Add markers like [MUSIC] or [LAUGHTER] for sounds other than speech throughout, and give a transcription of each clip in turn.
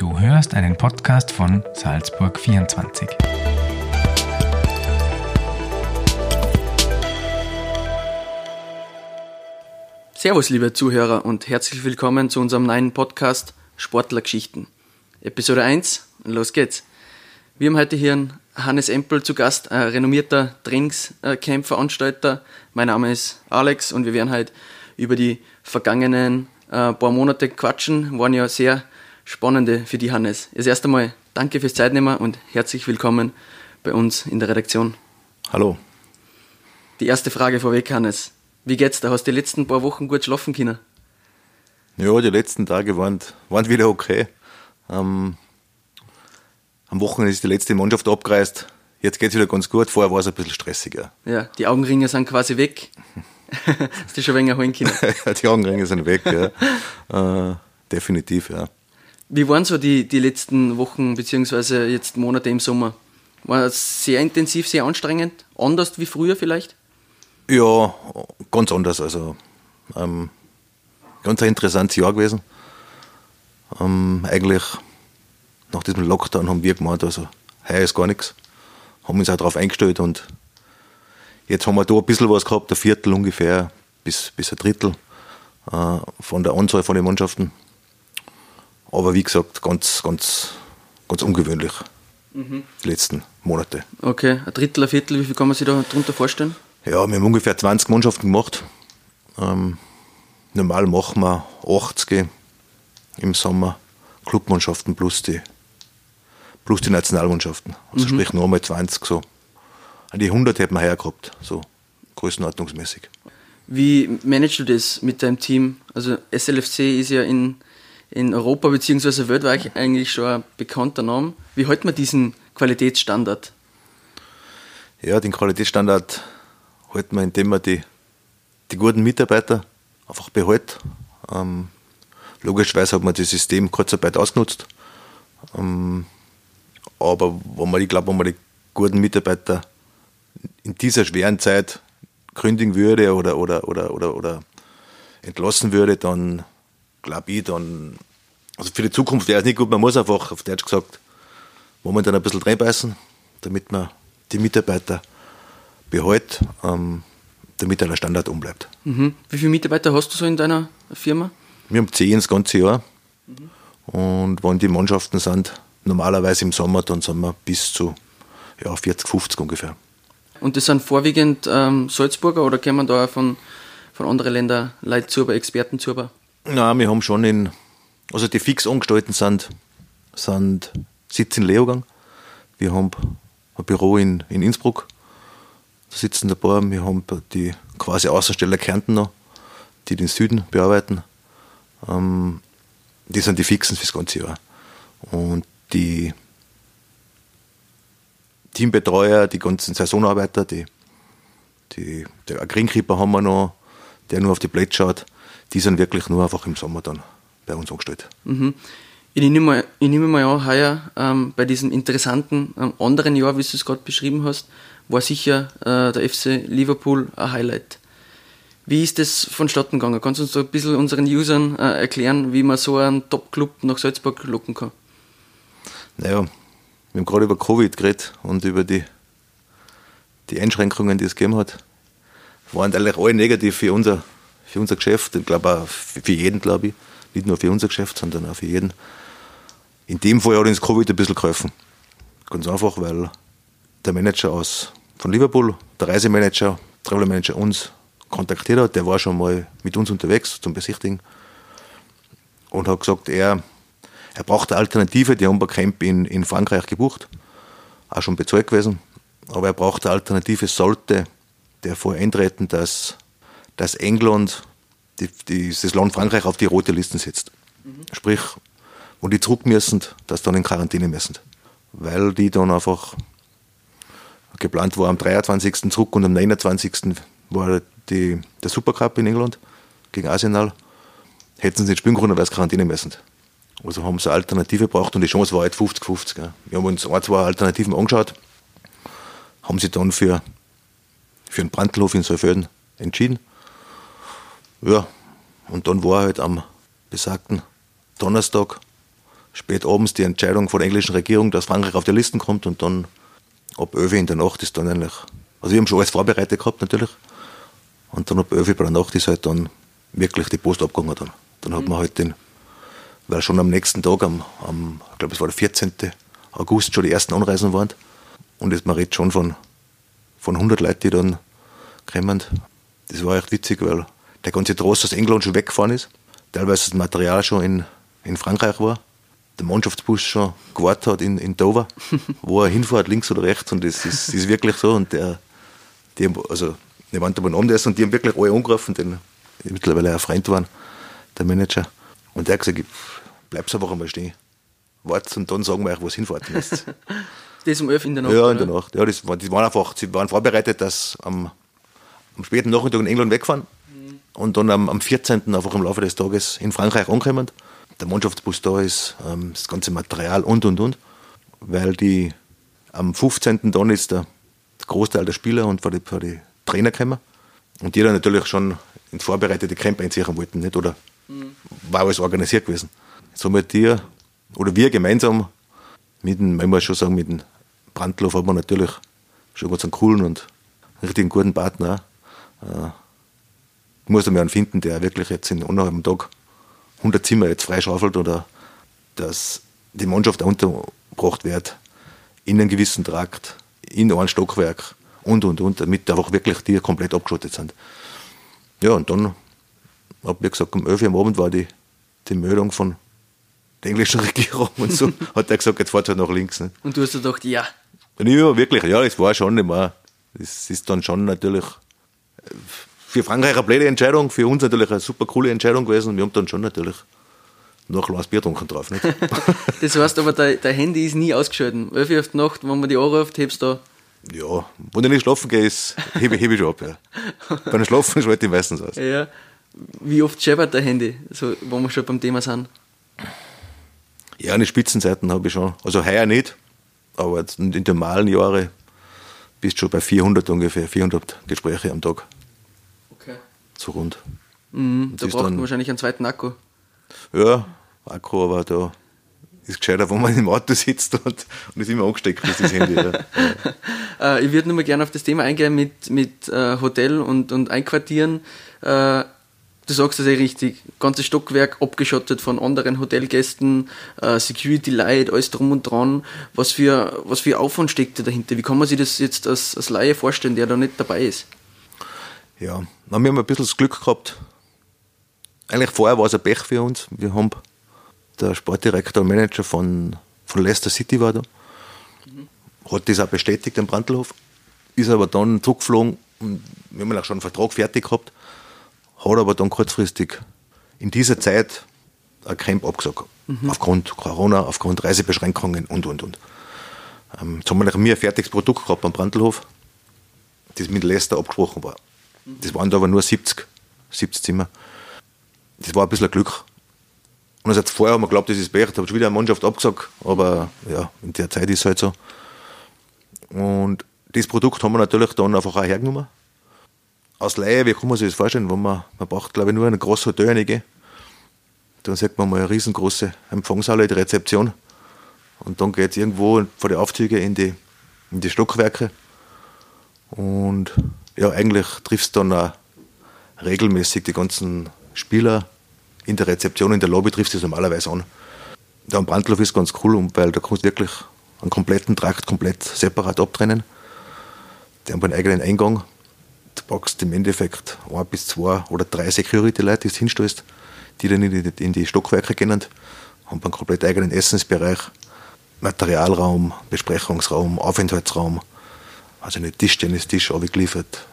Du hörst einen Podcast von Salzburg 24. Servus, liebe Zuhörer, und herzlich willkommen zu unserem neuen Podcast Sportlergeschichten. Episode 1, los geht's. Wir haben heute hier einen Hannes Empel zu Gast, ein renommierter Trainingscampveranstalter. Mein Name ist Alex und wir werden heute über die vergangenen äh, paar Monate quatschen. Waren ja sehr spannende für die Hannes. Jetzt erst einmal danke fürs Zeitnehmen und herzlich willkommen bei uns in der Redaktion. Hallo. Die erste Frage vorweg, Hannes. Wie geht's da? Hast du die letzten paar Wochen gut schlafen können? Ja, die letzten Tage waren, waren wieder okay. Ähm, am Wochenende ist die letzte Mannschaft abgereist. Jetzt geht es wieder ganz gut. Vorher war es ein bisschen stressiger. Ja, die Augenringe sind quasi weg. [LAUGHS] Hast du schon ein wenig holen können? [LAUGHS] die Augenringe sind weg, ja. äh, definitiv, ja. Wie waren so die, die letzten Wochen bzw. jetzt Monate im Sommer? War es sehr intensiv, sehr anstrengend? Anders wie früher vielleicht? Ja, ganz anders. Also ähm, ganz ein interessantes Jahr gewesen. Ähm, eigentlich nach diesem Lockdown haben wir gemeint, also heuer ist gar nichts. Haben uns auch darauf eingestellt und jetzt haben wir da ein bisschen was gehabt, ein Viertel ungefähr bis, bis ein Drittel äh, von der Anzahl von den Mannschaften. Aber wie gesagt, ganz, ganz, ganz ungewöhnlich. Mhm. Die letzten Monate. Okay, ein Drittel, ein Viertel, wie viel kann man sich da darunter vorstellen? Ja, wir haben ungefähr 20 Mannschaften gemacht. Ähm, normal machen wir 80 im Sommer Clubmannschaften plus die, plus die Nationalmannschaften. Also mhm. sprich nochmal 20 so. An die 100 hätten wir hergehabt, so größenordnungsmäßig. Wie managst du das mit deinem Team? Also SLFC ist ja in in Europa bzw. weltweit eigentlich schon ein bekannter Name. Wie hält man diesen Qualitätsstandard? Ja, den Qualitätsstandard hält man, indem man die, die guten Mitarbeiter einfach behält. Ähm, logischerweise hat man das System Kurzarbeit ausgenutzt. Ähm, aber wenn man, ich glaube, wenn man die guten Mitarbeiter in dieser schweren Zeit kündigen würde oder, oder, oder, oder, oder entlassen würde, dann glaube ich, dann, also für die Zukunft wäre es nicht gut, man muss einfach, auf Deutsch gesagt, momentan ein bisschen reinbeißen, damit man die Mitarbeiter behält, ähm, damit der Standard umbleibt. Mhm. Wie viele Mitarbeiter hast du so in deiner Firma? Wir haben zehn das ganze Jahr. Mhm. Und wenn die Mannschaften sind, normalerweise im Sommer, dann sind wir bis zu ja, 40, 50 ungefähr. Und das sind vorwiegend ähm, Salzburger oder kommen da von, von anderen Ländern Leute zu, Experten zu? Nein, wir haben schon in, also die fix Angestellten sind, sind Sitz in Leogang. Wir haben ein Büro in, in Innsbruck. Da sitzen ein paar. Wir haben die quasi Außensteller Kärnten noch, die den Süden bearbeiten. Ähm, die sind die Fixen fürs ganze Jahr. Und die Teambetreuer, die ganzen Saisonarbeiter, die, die, der Greenkeeper haben wir noch, der nur auf die Plätze schaut die sind wirklich nur einfach im Sommer dann bei uns angestellt. Mhm. Ich nehme mal, ich nehme mal an, heuer ähm, bei diesem interessanten ähm, anderen Jahr, wie du es gerade beschrieben hast, war sicher äh, der FC Liverpool ein Highlight. Wie ist das vonstatten gegangen? Kannst du uns da ein bisschen unseren Usern äh, erklären, wie man so einen Top-Club nach Salzburg locken kann? Naja, wir haben gerade über Covid geredet und über die, die Einschränkungen, die es gegeben hat. Waren eigentlich alle negativ für unser für unser Geschäft. Ich glaube auch für jeden, glaube ich. Nicht nur für unser Geschäft, sondern auch für jeden. In dem Fall hat uns Covid ein bisschen geholfen. Ganz einfach, weil der Manager aus, von Liverpool, der Reisemanager, Travel Manager uns kontaktiert hat. Der war schon mal mit uns unterwegs zum Besichtigen und hat gesagt, er, er braucht eine Alternative. Die haben wir Camp in, in Frankreich gebucht, auch schon bezahlt gewesen. Aber er braucht eine Alternative, sollte der Fall eintreten, dass dass England die, die, das Land Frankreich auf die rote Liste setzt. Mhm. Sprich, wo die zurück müssen, dass dann in Quarantäne müssen. Weil die dann einfach geplant war am 23. zurück und am 29. war die, der Supercup in England gegen Arsenal. Hätten sie nicht spielen können, weil sie Quarantäne müssen. Also haben sie eine Alternative gebraucht und die Chance war halt 50-50. Wir haben uns ein, zwei Alternativen angeschaut, haben sie dann für, für einen Brandhof in Saalfelden entschieden ja, und dann war halt am besagten Donnerstag spät abends die Entscheidung von der englischen Regierung, dass Frankreich auf die Listen kommt und dann ab 11 in der Nacht ist dann eigentlich, also wir haben schon alles vorbereitet gehabt natürlich und dann ab 11 bei der Nacht ist halt dann wirklich die Post abgegangen dann. Dann hat man halt den, weil schon am nächsten Tag, am, am ich glaube es war der 14. August schon die ersten Anreisen waren und jetzt, man redet schon von, von 100 Leuten, die dann kommen. Das war echt witzig, weil der ganze Trost aus England schon weggefahren ist, teilweise das Material schon in, in Frankreich war der Mannschaftsbus schon gewartet hat in, in Dover, [LAUGHS] wo er hinfährt, links oder rechts. Und das ist, das ist wirklich so. Und der, die haben, also, die waren da Abendessen und die haben wirklich alle angerufen, den mittlerweile ein Freund waren, der Manager. Und der hat gesagt, bleib's einfach einmal stehen. Wartet und dann sagen wir euch, wo es hinfahrt. [LAUGHS] das um 11 in der Nacht? Ja, in der Nacht. Ja, das, die waren einfach, sie waren vorbereitet, dass am, am späten Nachmittag in England wegfahren. Und dann am, am 14. einfach im Laufe des Tages in Frankreich ankommen der Mannschaftsbus da ist, ähm, das ganze Material und und und. Weil die am 15. dann ist der Großteil der Spieler und für die, für die Trainer gekommen. Und die dann natürlich schon ins vorbereitete Camp einziehen wollten, nicht? Oder mhm. war alles organisiert gewesen. Wir die, oder wir gemeinsam mit dem, man muss schon sagen, mit dem Brandloff haben wir natürlich schon ganz einen coolen und richtigen guten Partner. Äh, muss man einen finden, der wirklich jetzt in einem Tag 100 Zimmer jetzt freischaufelt oder dass die Mannschaft untergebracht wird in einem gewissen Trakt, in einem Stockwerk und und und, damit einfach wirklich die komplett abgeschottet sind. Ja, und dann, hab wie gesagt, um 11 Uhr am Abend war die, die Meldung von der englischen [LAUGHS] Regierung und so, hat er gesagt, jetzt fahrt halt nach links. Nicht? Und du hast gedacht, ja. Ja, wirklich, ja, es war schon immer, es ist dann schon natürlich für Frankreich eine blöde Entscheidung, für uns natürlich eine super coole Entscheidung gewesen. Wir haben dann schon natürlich noch ein Bier getrunken drauf. Nicht? [LAUGHS] das heißt aber, dein, dein Handy ist nie ausgeschaltet. 11 Uhr auf die Nacht, wenn man die anruft, hebst du da. Ja, wenn ich nicht schlafen gehe, hebe, hebe ich schon ab. Ja. Beim Schlafen schalte ich meistens aus. Ja. Wie oft scheppert dein Handy, so, wo wir schon beim Thema sind? Ja, eine Spitzenzeiten habe ich schon. Also heuer nicht, aber in den normalen Jahren bist du schon bei 400 ungefähr, 400 Gespräche am Tag so rund. Mhm, da braucht man wahrscheinlich einen zweiten Akku. Ja, Akku, aber da ist gescheiter, wenn man im Auto sitzt und, und ist immer angesteckt, das Handy. Ja. [LAUGHS] äh, ich würde nur mal gerne auf das Thema eingehen mit, mit äh, Hotel und, und Einquartieren. Äh, du sagst das ja richtig, ganzes Stockwerk abgeschottet von anderen Hotelgästen, Security Light, alles drum und dran. Was für, was für Aufwand steckt da dahinter? Wie kann man sich das jetzt als, als Laie vorstellen, der da nicht dabei ist? Ja, wir haben ein bisschen das Glück gehabt. Eigentlich vorher war es ein Pech für uns. Wir haben der Sportdirektor und Manager von, von Leicester City war da. Mhm. Hat das auch bestätigt, den Brandlhof. Ist aber dann zurückgeflogen und wir haben auch schon einen Vertrag fertig gehabt. Hat aber dann kurzfristig in dieser Zeit ein Camp abgesagt. Mhm. Aufgrund Corona, aufgrund Reisebeschränkungen und, und, und. Ähm, jetzt haben wir ein fertiges Produkt gehabt am Brandlhof, das mit Leicester abgesprochen war. Das waren da aber nur 70, 70 Zimmer. Das war ein bisschen ein Glück. Und also vorher haben wir geglaubt, das ist Pech, da habe ich wieder eine Mannschaft abgesagt, aber ja, in der Zeit ist es halt so. Und das Produkt haben wir natürlich dann einfach auch hergenommen. Aus Laie, wie kann man sich das vorstellen, wenn man, man braucht glaube ich nur eine große Hotel reingehen. Dann sieht man mal eine riesengroße Empfangshalle, die Rezeption. Und dann geht es irgendwo vor die Aufzüge in die, in die Stockwerke. Und ja, eigentlich triffst du dann auch regelmäßig die ganzen Spieler in der Rezeption, in der Lobby triffst du es normalerweise an. Da am Brandlauf ist ganz cool, weil da kannst du wirklich einen kompletten Trakt komplett separat abtrennen. Die haben einen eigenen Eingang. Du packst im Endeffekt ein bis zwei oder drei Security-Leute, die du hinstößt, die dann in die, in die Stockwerke gehen, haben einen komplett eigenen Essensbereich, Materialraum, Besprechungsraum, Aufenthaltsraum, also eine Tischtennistisch geliefert,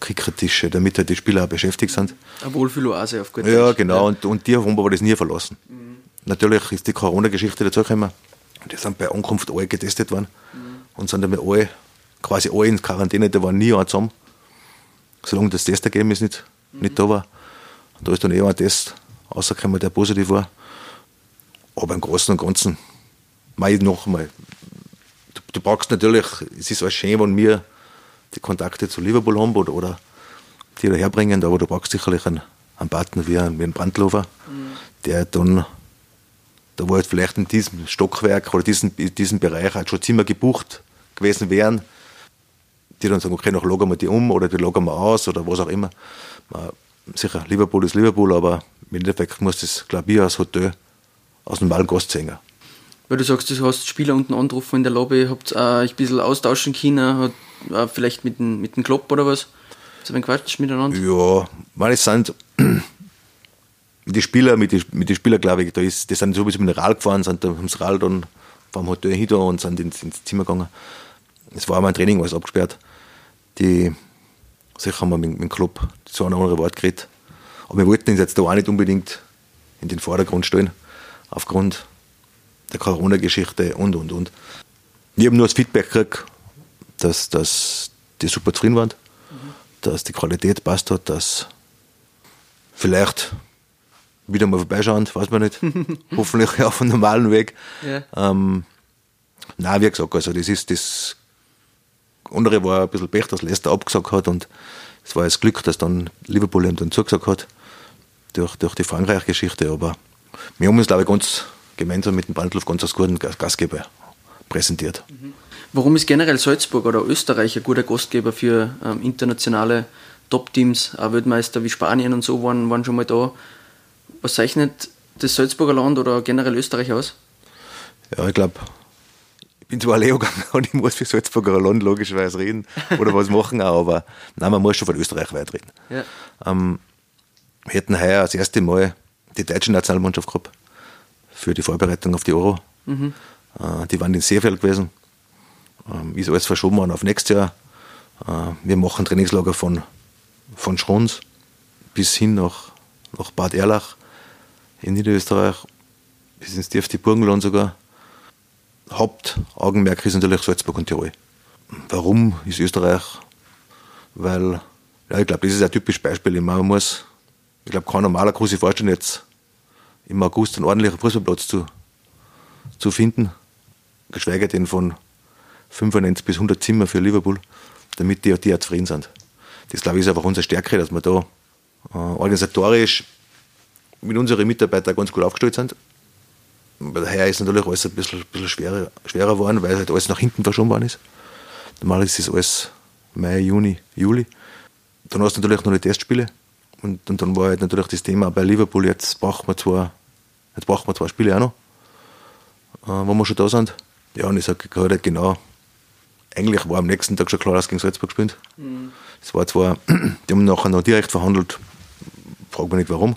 Krickertische, damit halt die Spieler auch beschäftigt sind. Eine Wohlfühloase auf gut Ja, genau. Ja. Und, und die haben aber das nie verlassen. Mhm. Natürlich ist die Corona-Geschichte dazugekommen. Die sind bei Ankunft alle getestet worden mhm. und sind dann alle, quasi alle in Quarantäne, da waren nie alle zusammen. Solange das Testergebnis nicht, mhm. nicht da war. Und da ist dann eh ein Test rausgekommen, der positiv war. Aber im Großen und Ganzen, mal noch einmal, du, brauchst natürlich, es ist auch schön, wenn wir die Kontakte zu Liverpool haben oder, oder die daherbringen, aber du brauchst sicherlich einen, einen Partner wie, wie einen Brandlofer, mhm. der dann da wo halt vielleicht in diesem Stockwerk oder diesen, in diesem Bereich halt schon Zimmer gebucht gewesen wären, die dann sagen, okay, noch logern wir die um oder die logern wir aus oder was auch immer. Sicher, Liverpool ist Liverpool, aber im Endeffekt muss das, glaube ich, als Hotel aus dem Gast sehen. Weil du sagst, du hast Spieler unten angerufen in der Lobby, habt äh, ein bisschen austauschen können, hat, äh, vielleicht mit dem, mit dem Klopp oder was? So ein Quatsch miteinander? Ja, meine, es sind [CLEARS THROAT] die Spieler, mit den mit die Spieler, glaube ich, da ist, die sind sowieso mit dem Rad gefahren, sind da ums Rad dann vom Hotel hin und sind ins, ins Zimmer gegangen. Es war einmal ein Training, alles abgesperrt. Die, sicher haben wir mit, dem Club so ein andere Wort geredet. Aber wir wollten uns jetzt da auch nicht unbedingt in den Vordergrund stellen, aufgrund der Corona-Geschichte und, und, und. Wir haben nur das Feedback gekriegt, dass, dass die super zufrieden waren, mhm. dass die Qualität passt hat, dass vielleicht wieder mal vorbeischauen, weiß man nicht. [LAUGHS] Hoffentlich auf einem normalen Weg. Ja. Ähm, nein, wie gesagt, also das ist das andere war ein bisschen Pech, dass Leicester abgesagt hat und es war das Glück, dass dann Liverpool ihm dann zugesagt hat durch, durch die Frankreich-Geschichte. Aber wir haben uns, glaube ich, ganz gemeinsam mit dem Bandluf ganz als guten Gastgeber präsentiert. Mhm. Warum ist generell Salzburg oder Österreich ein guter Gastgeber für ähm, internationale Top-Teams? Auch Weltmeister wie Spanien und so waren, waren schon mal da. Was zeichnet das Salzburger Land oder generell Österreich aus? Ja, ich glaube, ich bin zwar Leo gegangen [LAUGHS] und ich muss für Salzburger Land logischerweise reden oder was machen auch, aber nein, man muss schon von Österreich weit reden. Ja. Ähm, wir hätten heuer das erste Mal die deutsche Nationalmannschaft gehabt für die Vorbereitung auf die Euro. Mhm. Äh, die waren in Seefeld gewesen. Ähm, ist alles verschoben worden auf nächstes Jahr. Äh, wir machen Trainingslager von, von Schrons bis hin nach, nach Bad Erlach in Niederösterreich, bis ins tiefste Burgenland sogar. Hauptaugenmerk ist natürlich Salzburg und Tirol. Warum ist Österreich? Weil, ja, ich glaube, das ist ein typisches Beispiel. Man muss, ich glaube, kein normaler kann sich vorstellen, jetzt im August einen ordentlichen Fußballplatz zu, zu finden, geschweige denn von 95 bis 100 Zimmer für Liverpool, damit die, die auch zufrieden sind. Das, glaube ich, ist einfach unsere Stärke, dass wir da äh, organisatorisch mit unseren Mitarbeitern ganz gut aufgestellt sind. Heuer ist natürlich alles ein bisschen, bisschen schwerer, schwerer geworden, weil halt alles nach hinten verschoben worden ist. Normal ist das alles Mai, Juni, Juli. Dann hast du natürlich noch die Testspiele. Und, und dann war halt natürlich das Thema bei Liverpool, jetzt brauchen wir zwei, jetzt brauchen wir zwei Spiele auch noch, äh, wo wir schon da sind. Ja, und ich sage halt genau, eigentlich war am nächsten Tag schon klar, dass gegen Salzburg gespielt. Mhm. Es war zwar, [CLEARS THROAT] die haben nachher noch direkt verhandelt, frage mich nicht warum.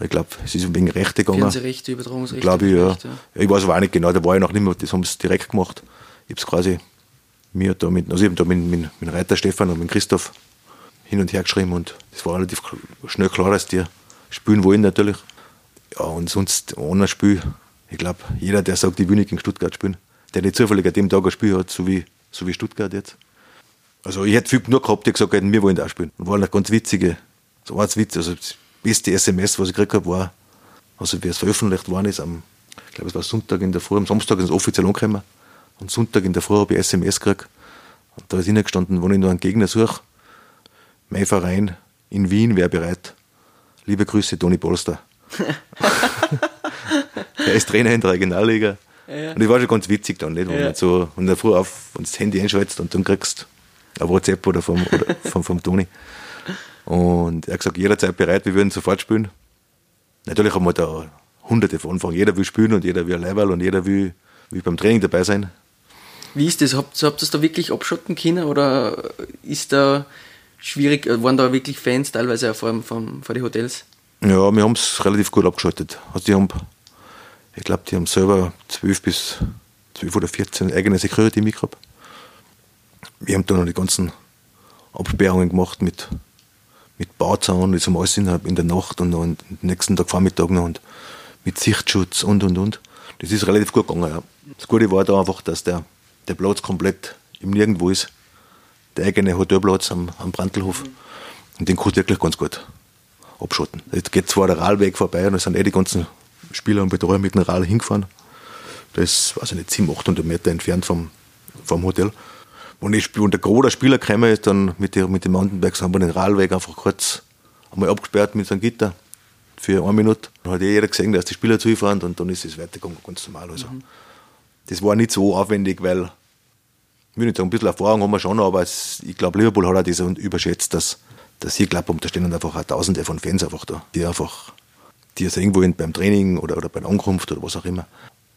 Ich glaube, es ist wegen Rechte gegangen. Fernsehrechte, Übertragungsrechte. Glaube ich, ja. Rechte, ja. Ich weiß aber auch nicht genau, da war ich noch nicht mehr, das haben sie direkt gemacht. Ich habe es quasi mir da mit, also ich da mit, mit, mit Reiter Stefan und mit Christoph hin und her geschrieben und es war relativ schnell klar, dass die spielen wollen natürlich. Ja, und sonst ohne Spiel, ich glaube, jeder, der sagt, ich will nicht gegen Stuttgart spielen, der nicht zufällig an dem Tag ein Spiel hat, so wie, so wie Stuttgart jetzt. Also ich hätte viel nur gehabt, die gesagt hätten, wir wollen da spielen. Und war eine ganz witzige, so ein Witz, also das beste SMS, was ich gekriegt habe, war, also wie es veröffentlicht worden ist, am, ich glaube es war Sonntag in der Früh, am Samstag ist es offiziell angekommen, und Sonntag in der Früh habe ich SMS gekriegt, und da ist hineingestanden, wenn ich noch einen Gegner suche, mein Verein in Wien wäre bereit. Liebe Grüße, Toni Polster. [LAUGHS] er ist Trainer in der Regionalliga. Ja. Und ich war schon ganz witzig dann, nicht? Wenn ja. so, und früh auf, du das Handy einschaltest und dann kriegst du ein WhatsApp oder vom, oder [LAUGHS] vom, vom Toni. Und er hat gesagt, jederzeit bereit, wir würden sofort spielen. Natürlich haben wir da hunderte von Anfang. Jeder will spielen und jeder will Level und jeder will, will beim Training dabei sein. Wie ist das? Habt, habt ihr das da wirklich abschotten können oder ist da schwierig, waren da wirklich Fans teilweise auch vor, vor, vor die Hotels? Ja, wir haben es relativ gut abgeschaltet. Also die haben, ich glaube, die haben selber 12 bis 12 oder 14 eigene Security gehabt. Wir haben da noch die ganzen Absperrungen gemacht mit, mit Bauzaun, das haben alles in, in der Nacht und am nächsten Tag Vormittag noch und mit Sichtschutz und und und. Das ist relativ gut gegangen. Ja. Das Gute war da einfach, dass der, der Platz komplett im Nirgendwo ist der eigene Hotelplatz am, am Brandlhof. Und den du wirklich ganz gut abschotten. Jetzt geht zwar der Rahlweg vorbei und da sind eh die ganzen Spieler und Betreuer mit dem Rahl hingefahren. Das ist, weiß ich nicht, 700, 800 Meter entfernt vom, vom Hotel. Und ich, wenn der große Spieler gekommen ist, dann mit, der, mit den Mountainbikes haben wir den Rahlweg einfach kurz einmal abgesperrt mit so einem Gitter. für eine Minute. Dann hat eh jeder gesehen, dass die Spieler zufahren und dann ist es weitergegangen, ganz normal. Also. Mhm. Das war nicht so aufwendig, weil, ich will nicht sagen, ein bisschen Erfahrung haben wir schon, aber es, ich glaube, Liverpool hat auch das überschätzt, dass, dass hier glaube da stehen einfach auch Tausende von Fans einfach da, die einfach, die es irgendwo in, beim Training oder, oder bei der Ankunft oder was auch immer.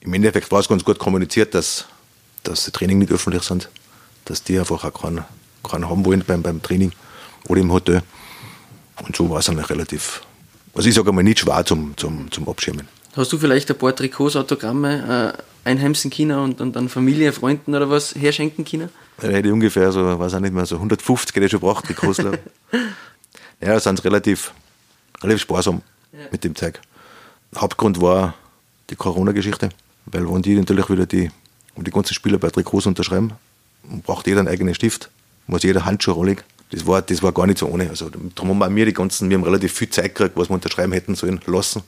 Im Endeffekt war es ganz gut kommuniziert, dass, dass die Training nicht öffentlich sind, dass die einfach auch keinen, keinen haben wollen beim, beim Training oder im Hotel. Und so war es eigentlich relativ, also ich sage einmal nicht schwer zum, zum, zum Abschirmen. Hast du vielleicht ein paar Trikots, Autogramme äh, einheimsen China und, und dann Familie, Freunden oder was herschenken China? Da hätte ich ungefähr so, weiß auch nicht mehr, so 150 hätte ich schon gebraucht, die Trikots. [LAUGHS] ja, sind sie relativ, relativ sparsam Ja. mit dem Zeug. Hauptgrund war die Corona-Geschichte, weil wenn die natürlich wieder die, um die ganzen Spieler bei Trikots unterschreiben, braucht jeder einen eigenen Stift, muss jeder Handschuhe anlegen. Das war, das war gar nicht so ohne. Also, darum haben wir die ganzen, wir haben relativ viel Zeit gekriegt, was wir unterschreiben hätten sollen lassen.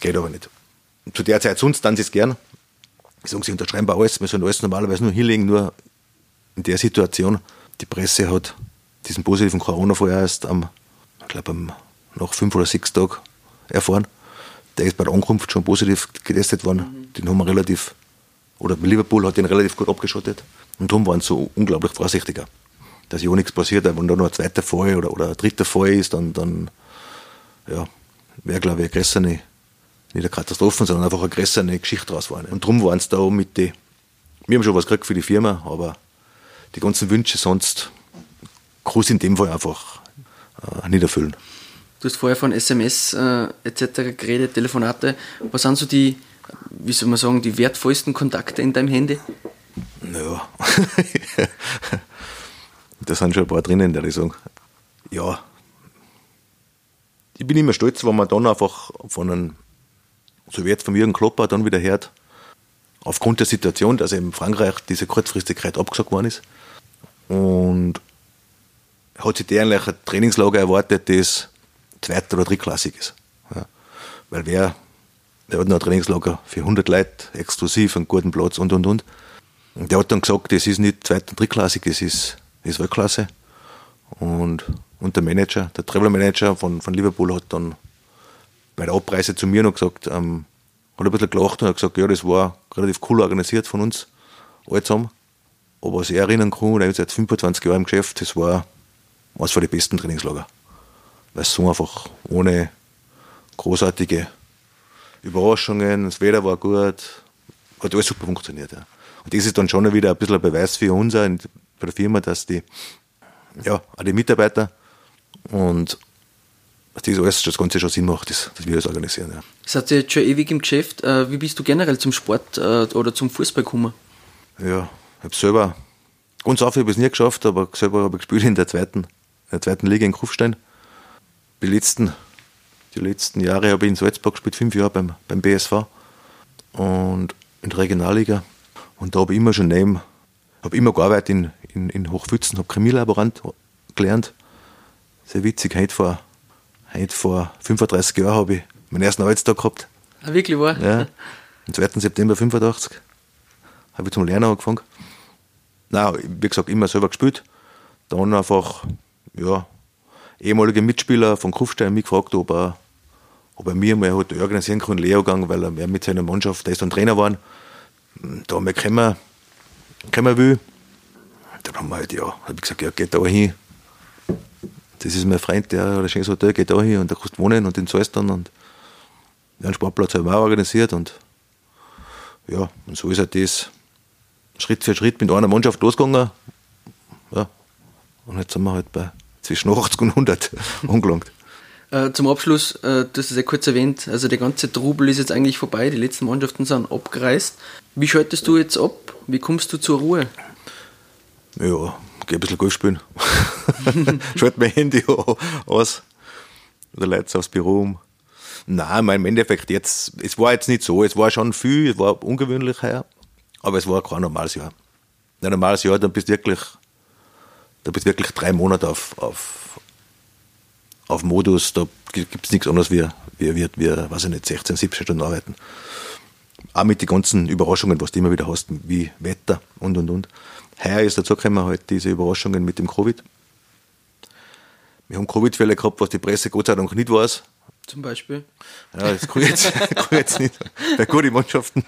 Geht aber nicht. Und zu der Zeit sonst dann sie es gern. Die sagen, sie unterschreiben bei alles, wir sollen alles normalerweise nur hinlegen, nur in der Situation, die Presse hat diesen positiven Corona-Fall erst am, ich glaube, nach fünf oder sechs Tagen erfahren. Der ist bei der Ankunft schon positiv getestet worden. Den haben wir relativ, oder Liverpool hat den relativ gut abgeschottet. Und darum waren sie so unglaublich vorsichtiger, dass ja auch nichts passiert. Wenn da noch ein zweiter Fall oder, oder ein dritter Fall ist, dann, dann ja, wäre, glaube ich, eine größere, nicht eine Katastrophe, sondern einfach eine größere Geschichte draus war. Und darum waren es da mit die, wir haben schon was gekriegt für die Firma, aber die ganzen Wünsche sonst es in dem Fall einfach äh, nicht erfüllen. Du hast vorher von SMS äh, etc. geredet, Telefonate. Was sind so die, wie soll man sagen, die wertvollsten Kontakte in deinem Handy? Naja, [LAUGHS] da sind schon ein paar drinnen, der ich sagen. Ja, ich bin immer stolz, wenn man dann einfach von einem, so wie jetzt von Jürgen Klopper, dann wieder hört, aufgrund der Situation, dass in Frankreich diese Kurzfristigkeit abgesagt worden ist. Und hat sich der eigentlich ein Trainingslager erwartet, das zweit- oder drittklassig ist. Ja. Weil wer, der hat noch ein Trainingslager für 100 Leute, exklusiv, einen guten Platz und und und. Und der hat dann gesagt, das ist nicht zweit- und drittklassig, das ist, ist Weltklasse. Und, und der Manager, der Travel Manager von, von Liverpool hat dann bei der Abreise zu mir noch gesagt, ähm, hat ein bisschen gelacht und hat gesagt, ja, das war relativ cool organisiert von uns, alle zusammen. Aber was ich erinnern kann, der ist seit 25 Jahren im Geschäft, das war eines von den besten Trainingslager. Weil es so einfach ohne großartige Überraschungen, das Wetter war gut, hat alles super funktioniert. Ja. Und das ist dann schon wieder ein bisschen ein Beweis für uns auch bei der Firma, dass die, ja, auch die Mitarbeiter und das alles, das Ganze schon Sinn macht, dass, dass wir das organisieren. Ja. Hat ja jetzt schon ewig im Geschäft. Äh, wie bist du generell zum Sport äh, oder zum Fußball gekommen? Ja, ich habe selber, ganz auf habe ich es nie geschafft, aber selber habe ich gespielt in der zweiten, in der zweiten Liga in Kufstein. Die letzten, die letzten Jahre habe ich in Salzburg gespielt, fünf Jahre beim, beim BSV und in der Regionalliga. Und da habe ich immer schon neben, habe immer gearbeitet in, in, in Hochpfützen, habe Chemielaborant gelernt. Sehr witzig, heute vor, heute vor 35 Jahren habe ich meinen ersten Arbeitstag gehabt. Ah, wirklich wahr? Ja, am 2. September 85 habe ich zum Lernen angefangen. Nein, wie gesagt, immer selber gespielt. Dann einfach, ja, ehemalige Mitspieler von Kufstein mich gefragt, ob er, ob er mir mal hat organisieren kann, Lehrgang, weil er mit seiner Mannschaft, der ist dann Trainer geworden, da mal kommen, kommen will. Dann haben wir halt, ja, habe ich gesagt, ja, geht da hin. Das ist mein Freund, der hat ein schönes Hotel, geht da hin und da kannst du wohnen und den zahlst dann. Und ja, einen Sportplatz haben wir auch organisiert und ja, und so ist halt das Schritt für Schritt mit einer Mannschaft losgegangen. Ja, und jetzt sind wir halt bei zwischen 80 und 100 [LAUGHS] angelangt. Äh, zum Abschluss, äh, du hast es ja kurz erwähnt, also der ganze Trubel ist jetzt eigentlich vorbei, die letzten Mannschaften sind abgereist. Wie schaltest du jetzt ab? Wie kommst du zur Ruhe? Ja, geh ein bisschen Golf spielen. [LAUGHS] Schalt mein Handy aus. Oder leite aufs Büro um. Nein, mein, im Endeffekt jetzt, es war jetzt nicht so, es war schon viel, es war ungewöhnlich heuer, aber es war kein normales Jahr. Ein normales Jahr, dann bist du wirklich, da bist wirklich drei Monate auf, auf, auf Modus, da gibt es nichts anderes wie, wie, wie, wie, weiß ich nicht, 16, 17 Stunden arbeiten. Auch mit den ganzen Überraschungen, was du immer wieder hast, wie Wetter und und und. Heuer ist dazu gekommen halt diese Überraschungen mit dem Covid. Wir haben Covid-Fälle gehabt, was die Presse Gott sei Dank nicht weiß. Zum Beispiel. Ja, das kann ich jetzt, [LAUGHS] [LAUGHS] kann ich jetzt nicht. Bei guten Mannschaften,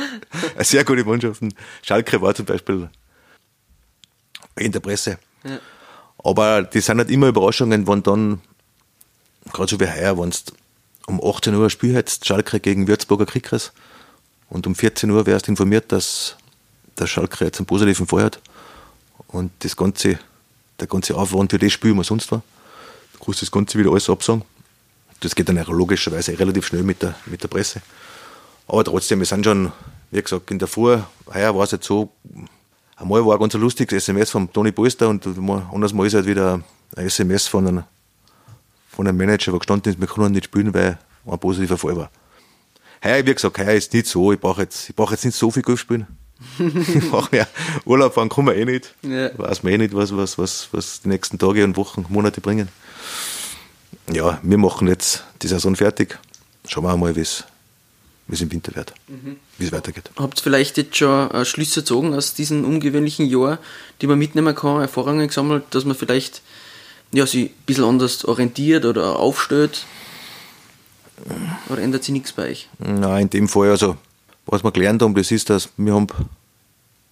[LAUGHS] sehr gute Mannschaften. Schalke war zum Beispiel in der Presse. Ja. Aber die sind nicht immer Überraschungen, wenn dann, gerade so wie heuer, wenn es um 18 Uhr ein Spiel hättest, Schalke gegen Würzburger Kickers, und um 14 Uhr wärst informiert, dass der Schalke jetzt einen positiven Fall hat. Und das ganze, der ganze Aufwand für das Spiel, was sonst war, du kannst das Ganze wieder alles absagen. Das geht dann auch logischerweise relativ schnell mit der, mit der Presse. Aber trotzdem, wir sind schon, wie gesagt, in der Früh, heuer war es jetzt so, einmal war ein ganz lustiges SMS von Toni Polster und anderes Mal ist halt wieder ein SMS von einem, von einem Manager, der gestanden ist, wir können nicht spielen, weil ein positiver Fall war. Heuer, wie gesagt, heuer ist nicht so, ich brauche jetzt, ich jetzt nicht so viel Golf spielen. [LAUGHS] ich brauche ja, Urlaub fahren kann man eh nicht. Ja. Weiß man eh nicht, was, was, was, was die nächsten Tage und Wochen, Monate bringen ja, wir machen jetzt die Saison fertig. Schauen wir mal, wie es im Winter wird, mhm. wie es weitergeht. Habt ihr vielleicht jetzt schon äh, Schlüsse gezogen aus diesem ungewöhnlichen Jahr, die man mitnehmen kann, Erfahrungen gesammelt, dass man vielleicht ja, sich ein bisschen anders orientiert oder aufstellt? Oder ändert sich nichts bei euch? Nein, in dem Fall, also, was wir gelernt haben, das ist, dass wir haben,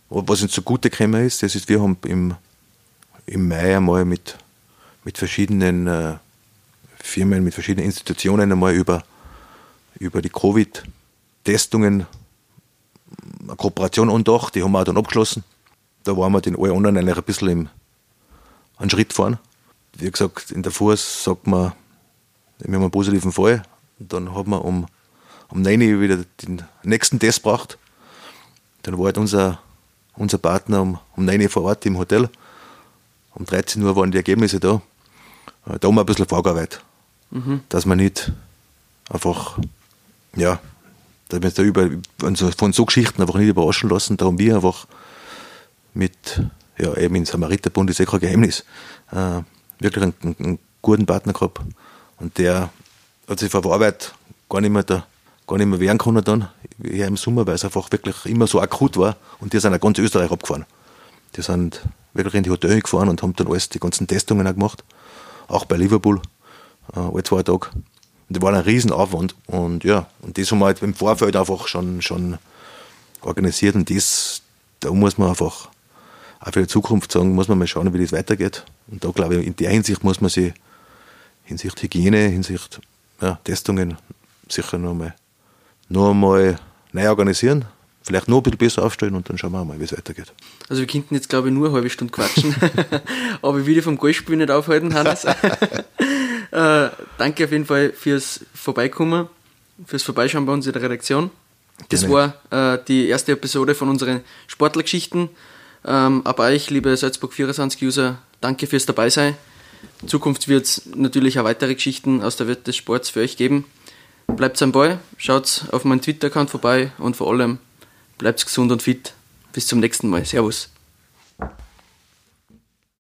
was uns zugute gekommen ist, das ist, wir haben im, im Mai einmal mit, mit verschiedenen äh, Firmen, mit verschiedenen Institutionen einmal über, über die Covid-Testungen eine Kooperation angedacht, die haben wir auch dann abgeschlossen. Da waren wir den allen anderen eigentlich ein bisschen im, einen Schritt fahren. Wie gesagt, in der Fuß sagt man, wir haben einen positiven Fall. Und dann haben wir um, um 9 Uhr wieder den nächsten Test gebracht. Dann war halt unser, unser Partner um, um 9 Uhr vor Ort im Hotel. Um 13 Uhr waren die Ergebnisse da. Da haben wir ein bisschen Vorarbeit mhm. dass man nicht einfach, ja, dass wir da über, von so Geschichten einfach nicht überraschen lassen. Da haben wir einfach mit, ja, eben im Samariterbund ist eh kein Geheimnis, äh, wirklich einen, einen, guten Partner gehabt. Und der hat sich vor der Arbeit gar nicht mehr da, gar nicht mehr wehren können dann, ja, im Sommer, weil es einfach wirklich immer so akut war. Und die sind auch ganz Österreich abgefahren. Die sind wirklich in die Hotels gefahren und haben dann alles, die ganzen Testungen auch gemacht. Auch bei Liverpool äh, alle zwei Tage. Und das war ein Riesenaufwand. Und ja, und das haben wir halt im Vorfeld einfach schon, schon organisiert. Und das, da muss man einfach auch für die Zukunft sagen, muss man mal schauen, wie das weitergeht. Und da glaube ich, in der Hinsicht muss man sich, Hinsicht Hygiene, Hinsicht ja, Testungen, sicher noch mal, noch mal neu organisieren. Vielleicht noch ein bisschen besser aufstellen und dann schauen wir mal, wie es weitergeht. Also wir könnten jetzt, glaube ich, nur eine halbe Stunde quatschen. [LAUGHS] Aber ich will dich vom Golfspiel nicht aufhalten, Hannes. [LAUGHS] Äh, danke auf jeden Fall fürs Vorbeikommen, fürs Vorbeischauen bei uns in der Redaktion. Das Gerne. war äh, die erste Episode von unseren Sportlergeschichten. Ähm, aber euch, liebe Salzburg 24-User, danke fürs Dabeisein. In Zukunft wird es natürlich auch weitere Geschichten aus der Welt des Sports für euch geben. Bleibt am Ball, schaut auf meinen Twitter-Account vorbei und vor allem bleibt gesund und fit. Bis zum nächsten Mal. Servus.